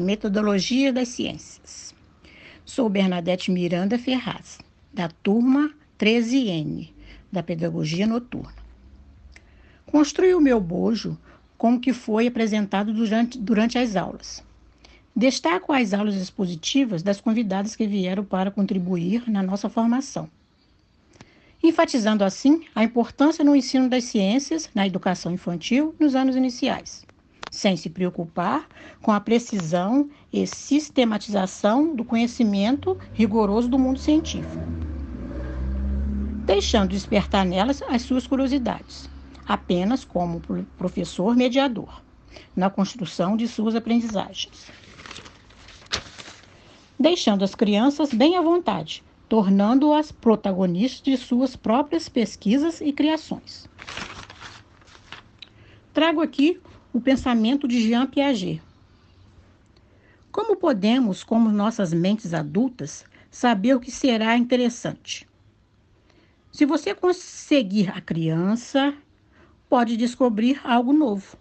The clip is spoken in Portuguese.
metodologia das ciências. Sou Bernadette Miranda Ferraz, da turma 13N, da Pedagogia Noturna. Construí o meu bojo com o que foi apresentado durante, durante as aulas. Destaco as aulas expositivas das convidadas que vieram para contribuir na nossa formação. Enfatizando assim a importância no ensino das ciências na educação infantil nos anos iniciais, sem se preocupar com a precisão e sistematização do conhecimento rigoroso do mundo científico, deixando despertar nelas as suas curiosidades, apenas como professor mediador na construção de suas aprendizagens deixando as crianças bem à vontade, tornando-as protagonistas de suas próprias pesquisas e criações. Trago aqui o pensamento de Jean Piaget. Como podemos, como nossas mentes adultas, saber o que será interessante? Se você conseguir a criança, pode descobrir algo novo.